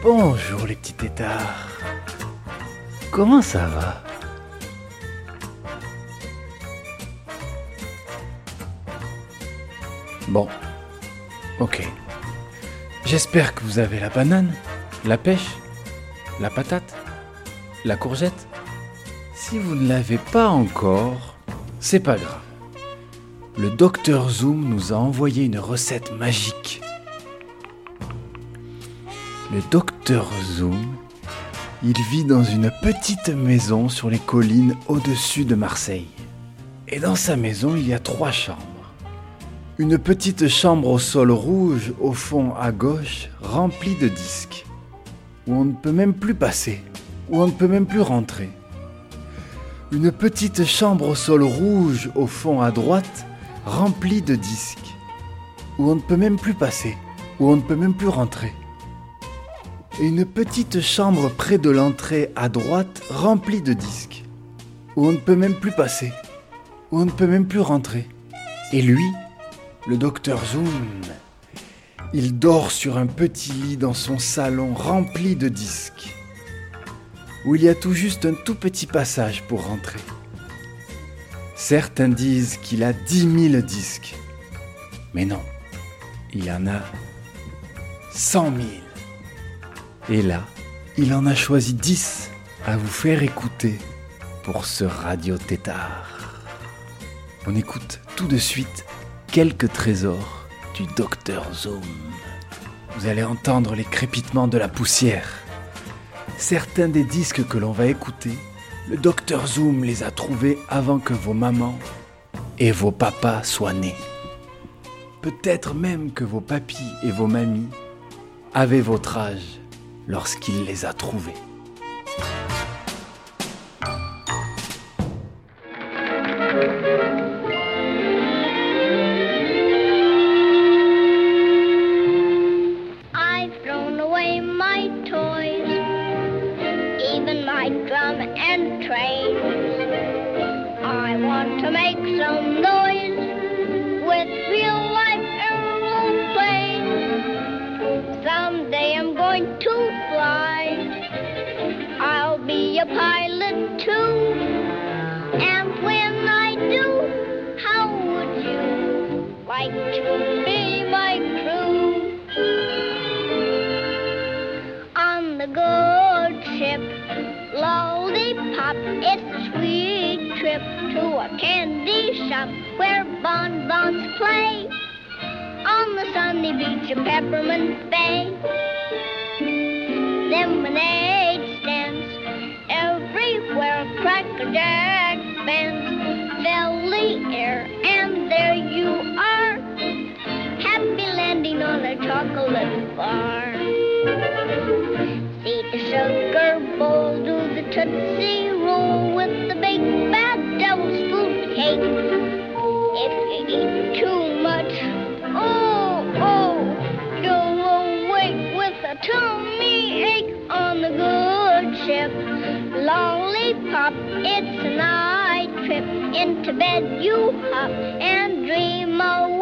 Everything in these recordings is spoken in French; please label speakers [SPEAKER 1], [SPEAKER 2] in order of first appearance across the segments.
[SPEAKER 1] Bonjour les petits tétards. Comment ça va? Bon, ok. J'espère que vous avez la banane, la pêche, la patate, la courgette. Si vous ne l'avez pas encore, c'est pas grave. Le docteur Zoom nous a envoyé une recette magique. Le docteur Zoom, il vit dans une petite maison sur les collines au-dessus de Marseille. Et dans sa maison, il y a trois chambres. Une petite chambre au sol rouge au fond à gauche, remplie de disques, où on ne peut même plus passer, où on ne peut même plus rentrer. Une petite chambre au sol rouge au fond à droite, remplie de disques, où on ne peut même plus passer, où on ne peut même plus rentrer une petite chambre près de l'entrée à droite remplie de disques, où on ne peut même plus passer, où on ne peut même plus rentrer. Et lui, le docteur Zoom, il dort sur un petit lit dans son salon rempli de disques, où il y a tout juste un tout petit passage pour rentrer. Certains disent qu'il a dix mille disques, mais non, il y en a cent mille. Et là, il en a choisi 10 à vous faire écouter pour ce radio tétard. On écoute tout de suite quelques trésors du docteur Zoom. Vous allez entendre les crépitements de la poussière. Certains des disques que l'on va écouter, le docteur Zoom les a trouvés avant que vos mamans et vos papas soient nés. Peut-être même que vos papis et vos mamies avaient votre âge lorsqu'il les a trouvés.
[SPEAKER 2] Pilot too. And when I do, how would you like to be my crew? on the good ship. Lollipop, it's a sweet trip to a candy shop where bonbons play on the sunny beach of Peppermint Bay. Lemonade Jack bands fill the air, and there you are, happy landing on a chocolate bar. It's a night trip. Into bed you hop and dream away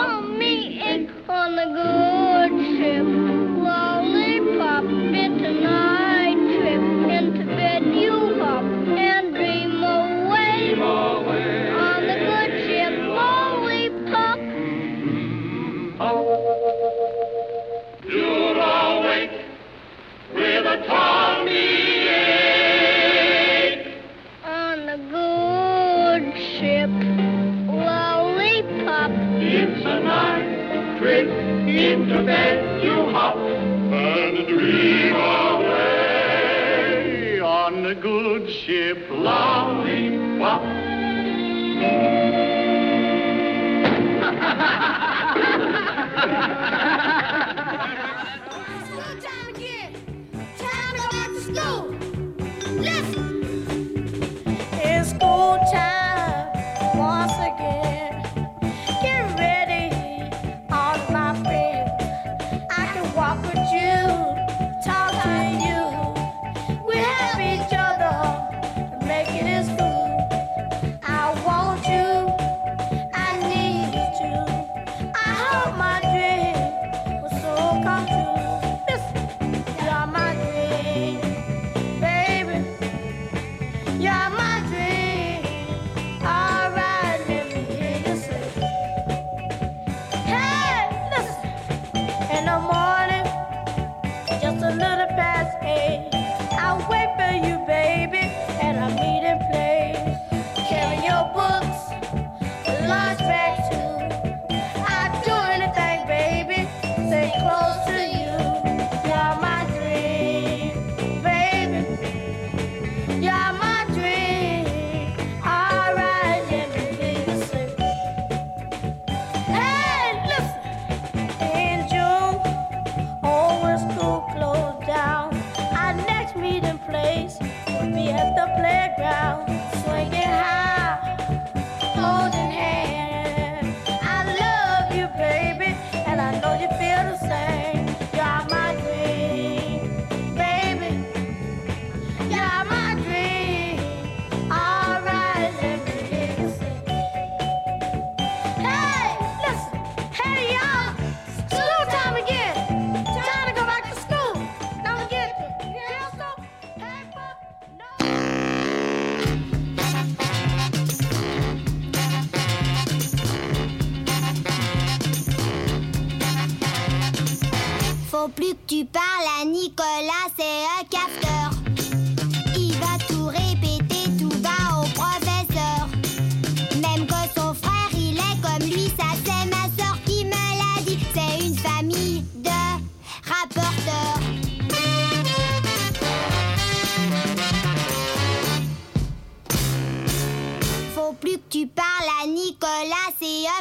[SPEAKER 2] call me egg on the
[SPEAKER 3] go.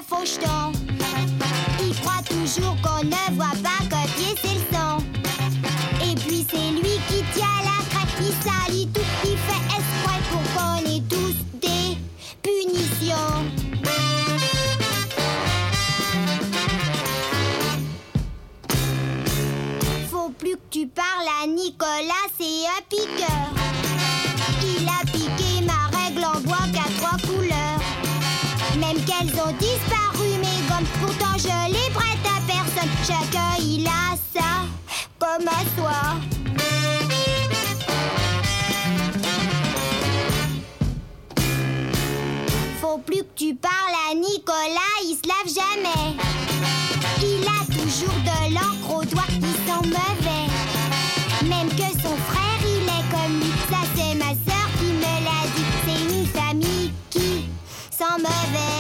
[SPEAKER 4] Faucheton. Il croit toujours qu'on ne voit pas copier c'est le sang. Et puis c'est lui qui tient la craque, il salit tout, qui fait escroc pour qu'on ait tous des punitions. Faut plus que tu parles à Nicolas, c'est un piqueur. Il a piqué ma règle en bois qu'à trois couleurs. Même qu'elles Chacun il a sa pomme à soi. Faut plus que tu parles à Nicolas, il se lave jamais. Il a toujours de l'encre au doigt, il sent mauvais. Même que son frère, il est comme lui. Ça, c'est ma soeur qui me l'a dit. C'est une famille qui sent mauvais.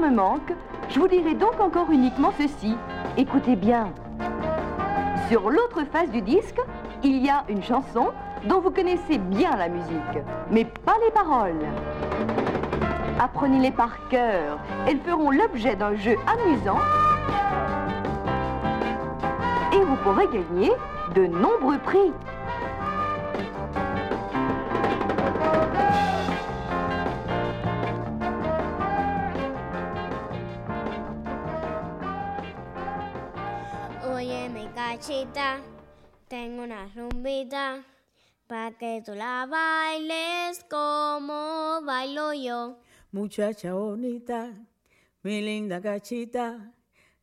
[SPEAKER 5] Me
[SPEAKER 6] manque. Je vous dirai donc encore uniquement ceci. Écoutez bien. Sur l'autre face du disque, il y a une chanson dont vous connaissez bien la musique, mais pas les paroles. Apprenez-les par cœur. Elles feront l'objet d'un jeu amusant. Et vous pourrez gagner de nombreux prix.
[SPEAKER 7] Tengo una rumbita para que tú la bailes como bailo yo.
[SPEAKER 8] Muchacha bonita, mi linda cachita,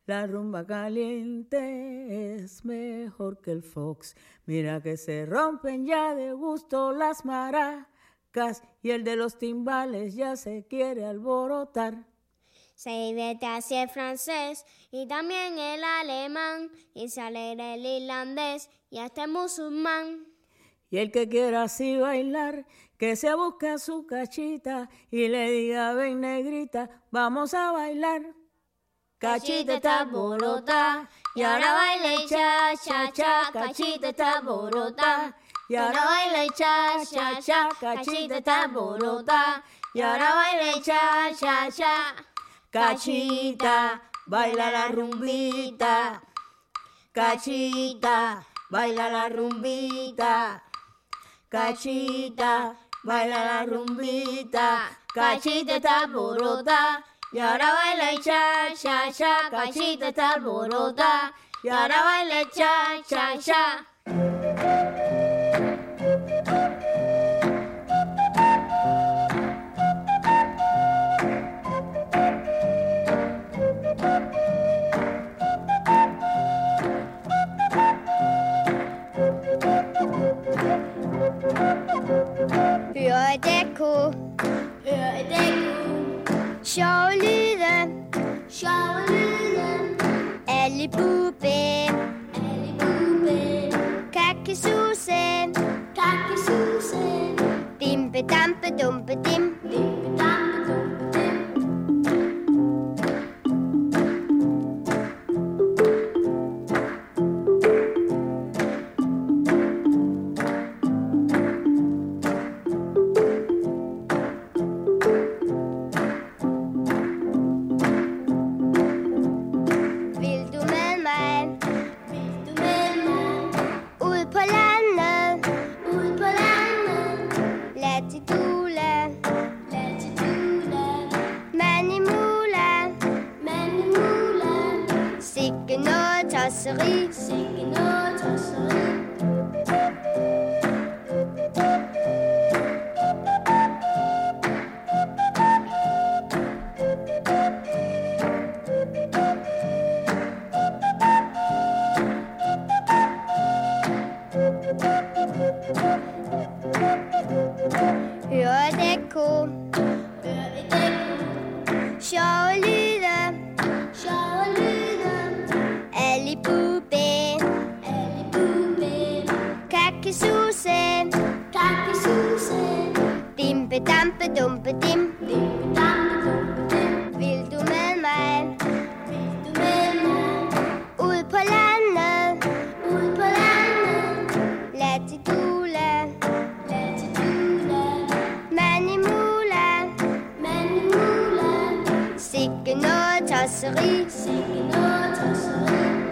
[SPEAKER 8] la rumba caliente es mejor que el fox. Mira que se rompen ya de gusto las maracas y el de los timbales ya se quiere alborotar.
[SPEAKER 7] Se divierte así el francés y también el alemán y se alegra el irlandés y hasta el musulmán.
[SPEAKER 8] Y el que quiera así bailar, que se busque su cachita y le diga, ven negrita, vamos a bailar. Cachita está alborota y ahora baila y cha, cha, cha, cachita está alborota. Y ahora baila y cha, cha, cha, cachita está alborota. Y ahora baila y cha, cha, cha, cachita, baila la rumbita. Cachita, baila la rumbita. Cachita, baila la rumbita. Cachita está alborota. Y ahora baila y cha, cha, cha. Cachita está alborota. Y ahora baila y cha, cha, cha.
[SPEAKER 7] brasserie, c'est une autre soirée.
[SPEAKER 9] Sikke noget tosseri, sikke noget tosseri. Hør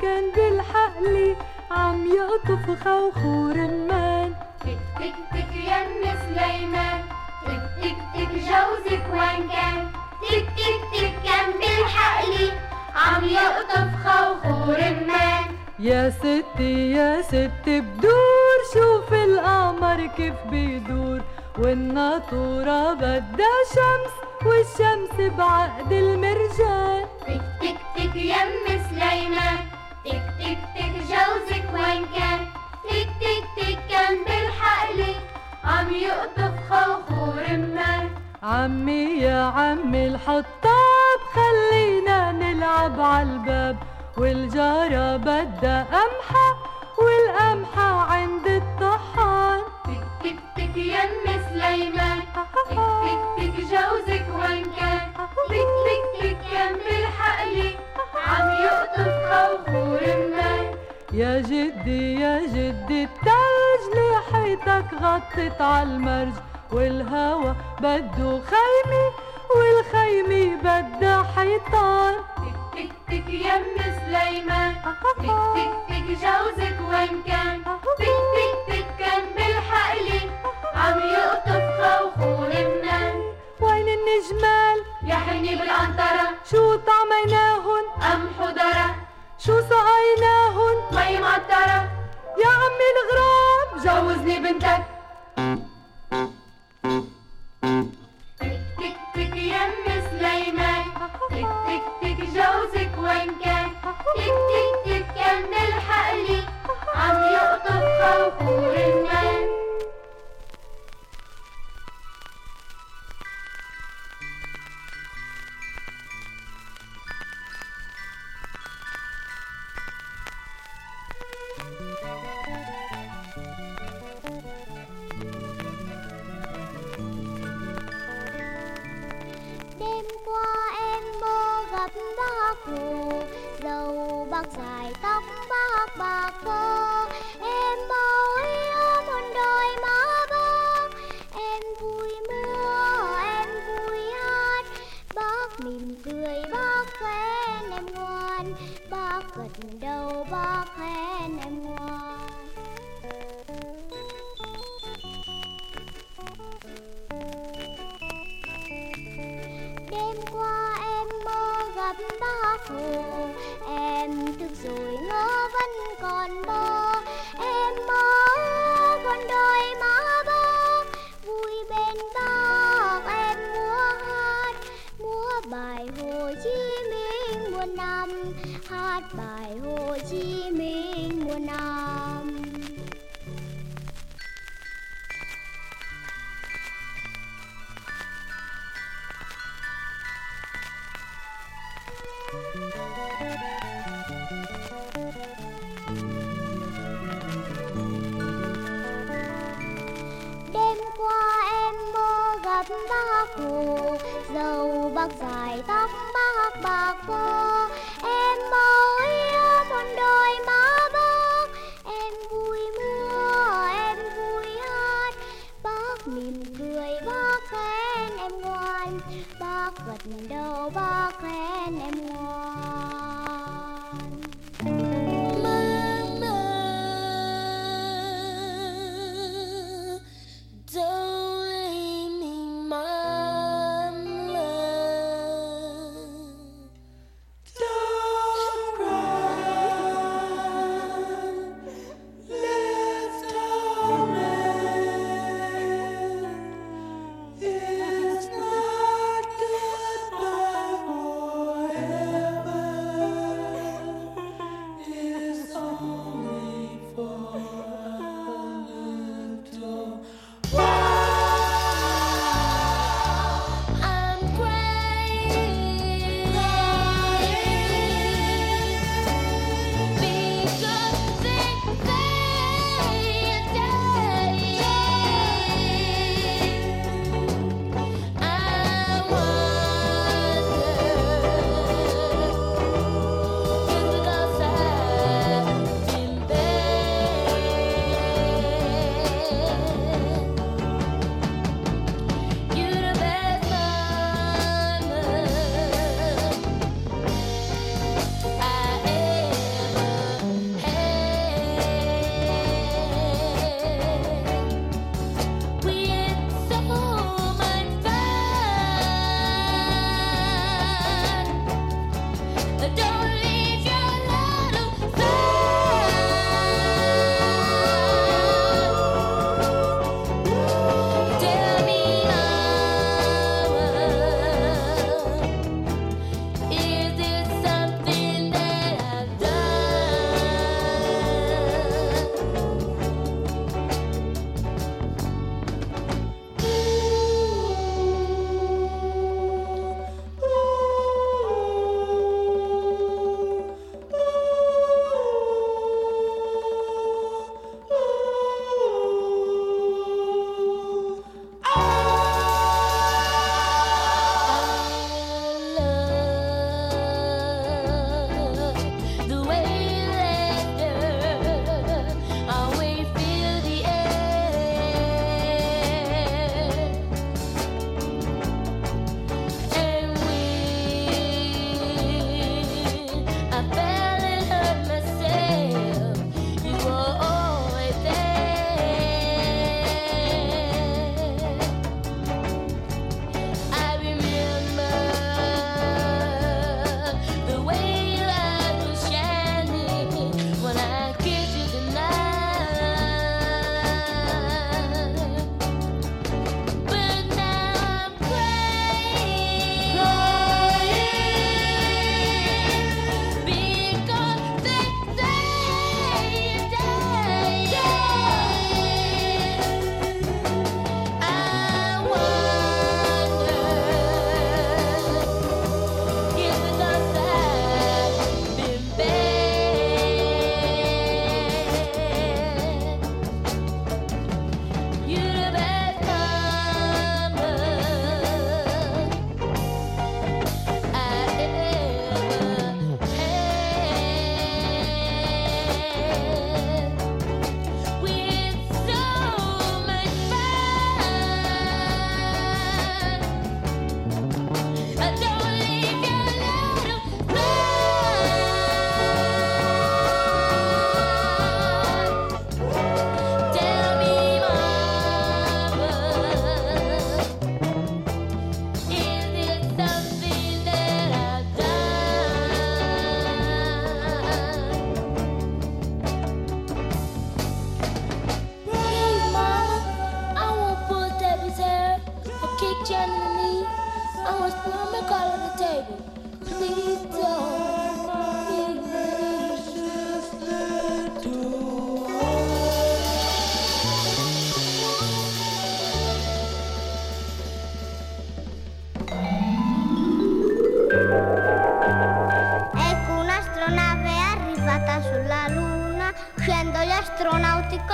[SPEAKER 10] كان بالحق لي عم يقطف خوخو رمان
[SPEAKER 11] تك تك تك يم سليمان. تك تك تك جوزك وين كان. تك تك تك كان بالحق لي عم يقطف خوخو رمان
[SPEAKER 10] يا ستي يا ستي بدور شوف القمر كيف بيدور. والناطورة بدها شمس والشمس بعقد المرجان.
[SPEAKER 11] تك تك تك يم سليمان. تك تك تك جوزك وين كان تك تك تك كان بالحق لي عم يقطف خوخو رمان
[SPEAKER 10] عمي يا عمي الحطاب خلينا نلعب عالباب والجارة بدها قمحة والقمحة عند الطحان
[SPEAKER 11] تك تك تك يم سليمان. تك تك تك جوزك وين كان تك تك تك كان بالحق لي عم يقطف خوخو رمان
[SPEAKER 10] يا جدي يا جدي التلج لحيتك غطت عالمرج والهوا بده خيمة والخيمة بدها حيطان.
[SPEAKER 11] تك تك تك يم سليمان. تك تك تك جوزك وين كان؟ تك تك تك كان بالحق لي عم يقطف خوخو لبنان
[SPEAKER 10] وين النجمال؟
[SPEAKER 11] يا حني بالعنطرة.
[SPEAKER 10] شو
[SPEAKER 11] وذرة
[SPEAKER 10] شو سقيناهن
[SPEAKER 11] مي معطرة
[SPEAKER 10] يا عمي الغراب.
[SPEAKER 11] جوزني بنتك. تك تك يم سليمان. تك تك تك جوزك وين كان؟ تك تك تك كان بالحق لي عم يقطف خوخو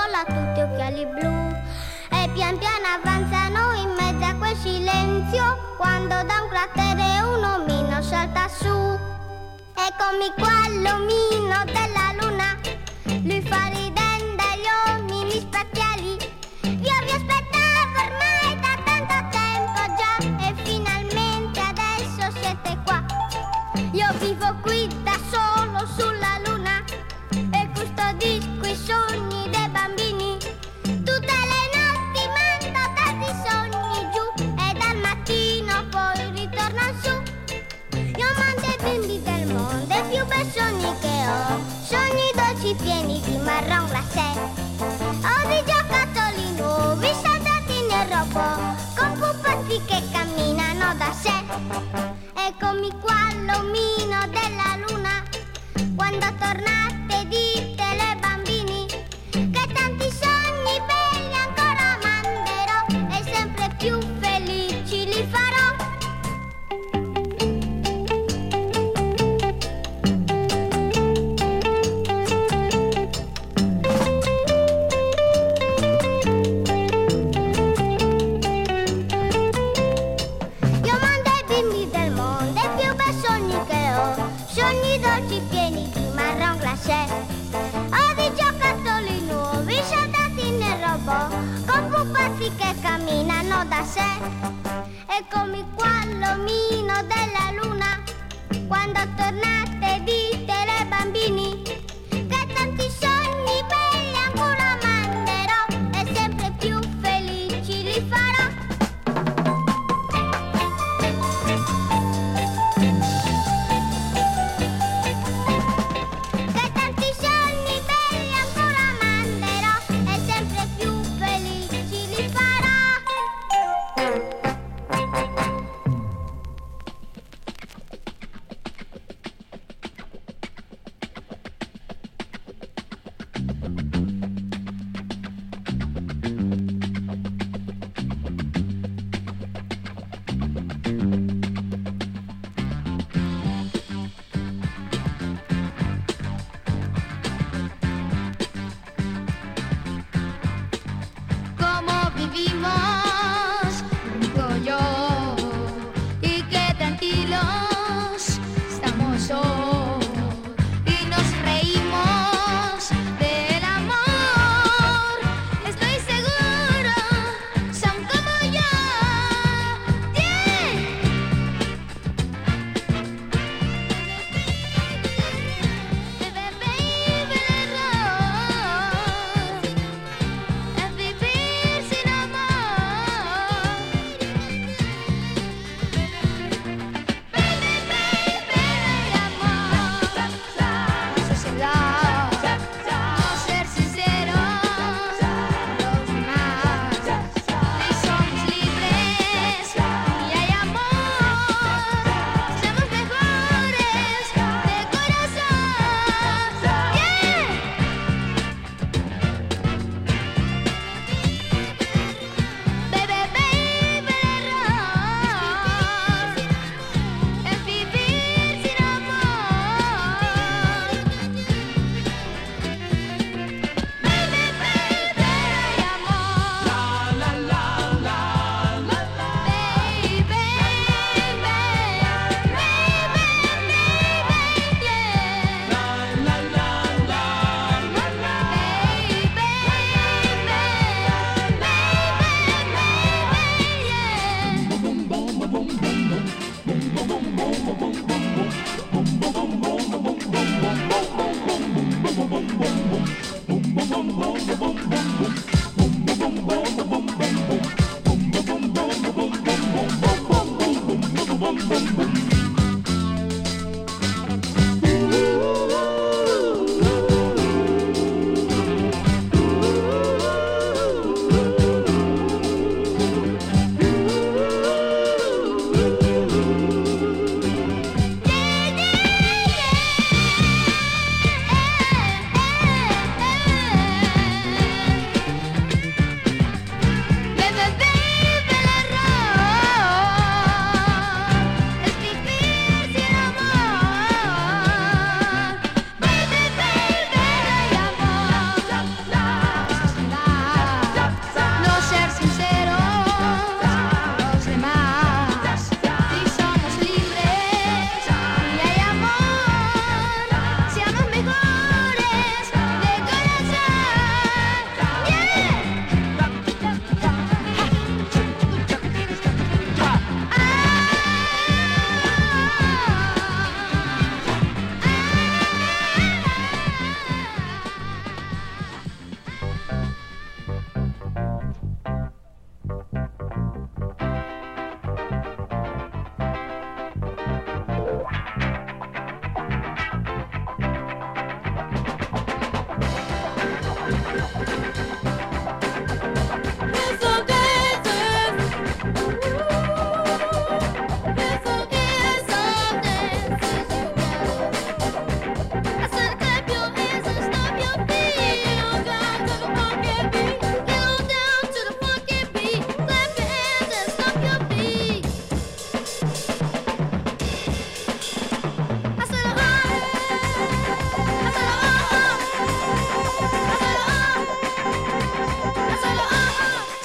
[SPEAKER 12] scuola tutti occhiali blu e pian piano avanzano in mezzo a quel silenzio quando da un cratere un omino salta su. Eccomi qua l'omino della luna, lui fa ridendo gli omini spaziali. Io vi aspettavo ormai da tanto tempo già e finalmente adesso siete qua. Io vivo qui
[SPEAKER 13] jornada.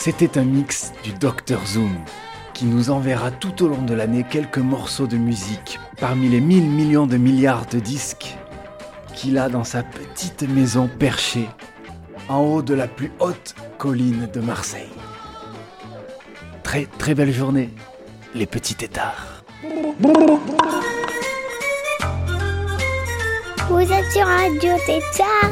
[SPEAKER 1] C'était un mix du Dr Zoom qui nous enverra tout au long de l'année quelques morceaux de musique parmi les mille millions de milliards de disques qu'il a dans sa petite maison perchée en haut de la plus haute colline de Marseille. Très très belle journée, les petits têtards.
[SPEAKER 14] Vous êtes sur Radio Tétard.